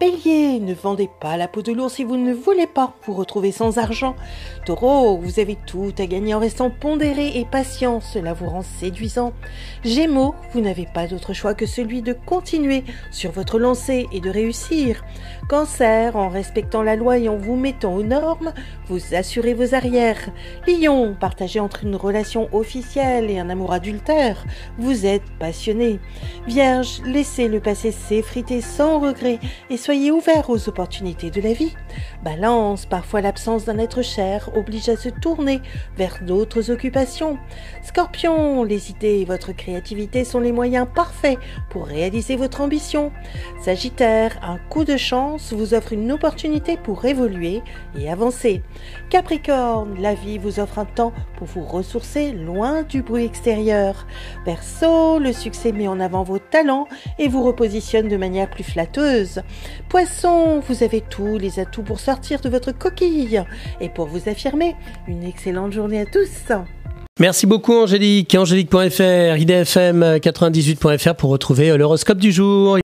Bélier, ne vendez pas la peau de l'ours si vous ne voulez pas vous retrouver sans argent. Taureau, vous avez tout à gagner en restant pondéré et patient, cela vous rend séduisant. Gémeaux, vous n'avez pas d'autre choix que celui de continuer sur votre lancée et de réussir. Cancer, en respectant la loi et en vous mettant aux normes, vous assurez vos arrières. Lion, partagez entre une relation officielle et un amour adultère, vous êtes passionné. Vierge, laissez le passé s'effriter sans regret et soyez ouvert aux opportunités de la vie. Balance, parfois l'absence d'un être cher oblige à se tourner vers d'autres occupations. Scorpion, les idées et votre créativité sont les moyens parfaits pour réaliser votre ambition. Sagittaire, un coup de chance vous offre une opportunité pour évoluer et avancer. Capricorne, la vie vous offre un temps pour vous ressourcer loin du bruit extérieur. Verseau, le succès met en avant vos talents et vous repositionne de manière plus flatteuse. Poisson, vous avez tous les atouts pour sortir de votre coquille et pour vous affirmer. Une excellente journée à tous. Merci beaucoup Angélique. Angélique.fr, idfm98.fr pour retrouver l'horoscope du jour.